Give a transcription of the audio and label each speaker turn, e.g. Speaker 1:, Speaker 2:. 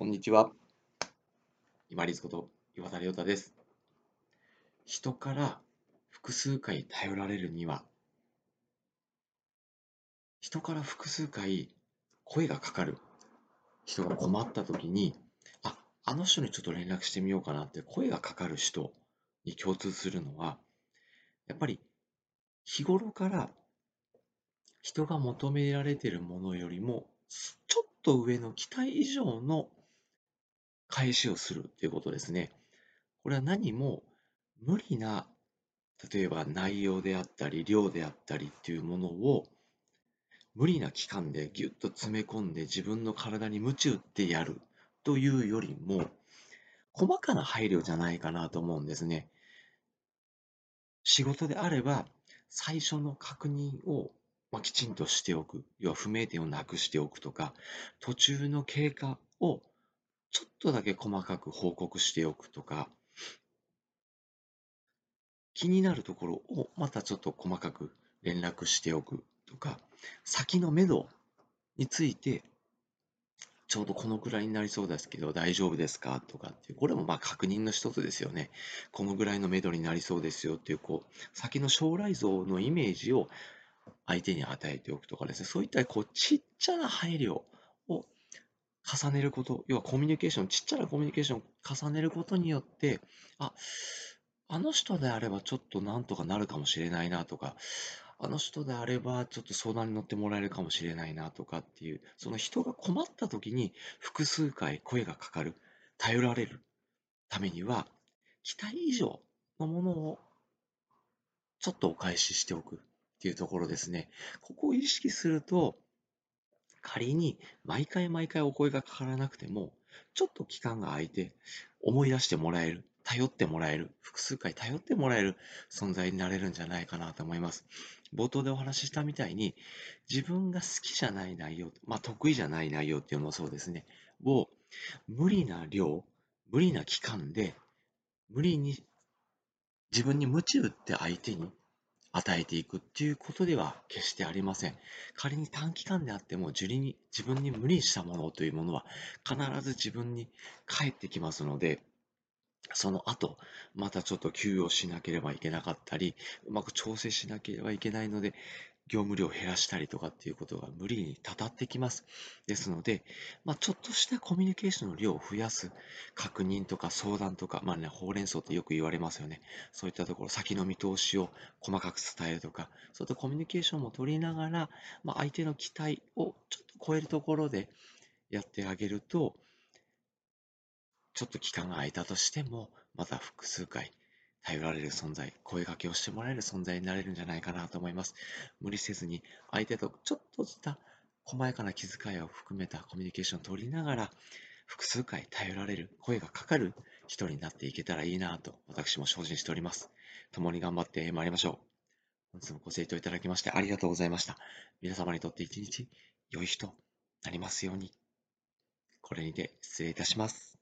Speaker 1: こんにちは。今立こと岩田亮太です。人から複数回頼られるには、人から複数回声がかかる。人が困った時に、あ、あの人にちょっと連絡してみようかなって声がかかる人に共通するのは、やっぱり日頃から人が求められているものよりもちょっと上の期待以上の返しをするということですね。これは何も無理な、例えば内容であったり、量であったりっていうものを無理な期間でぎゅっと詰め込んで自分の体に鞭打ってやるというよりも、細かな配慮じゃないかなと思うんですね。仕事であれば、最初の確認をまあ、きちんとしておく。要は不明点をなくしておくとか、途中の経過をちょっとだけ細かく報告しておくとか、気になるところをまたちょっと細かく連絡しておくとか、先の目処について、ちょうどこのくらいになりそうですけど大丈夫ですかとかっていう、これもまあ確認の一つですよね。このぐらいの目処になりそうですよっていう、こう、先の将来像のイメージを相手に与えておくとかですね、そういったこうちっちゃな配慮を重ねること、要はコミュニケーション、ちっちゃなコミュニケーションを重ねることによって、あ、あの人であればちょっとなんとかなるかもしれないなとか、あの人であればちょっと相談に乗ってもらえるかもしれないなとかっていう、その人が困った時に複数回声がかかる、頼られるためには、期待以上のものをちょっとお返ししておくっていうところですね。ここを意識すると、仮に毎回毎回お声がかからなくても、ちょっと期間が空いて思い出してもらえる、頼ってもらえる、複数回頼ってもらえる存在になれるんじゃないかなと思います。冒頭でお話ししたみたいに、自分が好きじゃない内容、まあ得意じゃない内容っていうのもそうですね、を無理な量、無理な期間で、無理に自分に鞭打って相手に与えていくっていうことでは決してありません。仮に短期間であっても自に自分に無理したものというものは必ず自分に返ってきますので、その後、またちょっと休養しなければいけなかったり、うまく調整しなければいけないので、業務量を減らしたりとかっていうことが無理にたたってきます。ですので、まあ、ちょっとしたコミュニケーションの量を増やす確認とか相談とか、まあね、ほうれん草ってよく言われますよね。そういったところ、先の見通しを細かく伝えるとか、そういったコミュニケーションも取りながら、まあ、相手の期待をちょっと超えるところでやってあげると、ちょっと期間が空いたとしても、また複数回頼られる存在、声掛けをしてもらえる存在になれるんじゃないかなと思います。無理せずに相手とちょっとした細やかな気遣いを含めたコミュニケーションを取りながら、複数回頼られる、声がかかる人になっていけたらいいなと私も精進しております。共に頑張ってまいりましょう。本日もご清聴いただきましてありがとうございました。皆様にとって一日良い日となりますように。これにて失礼いたします。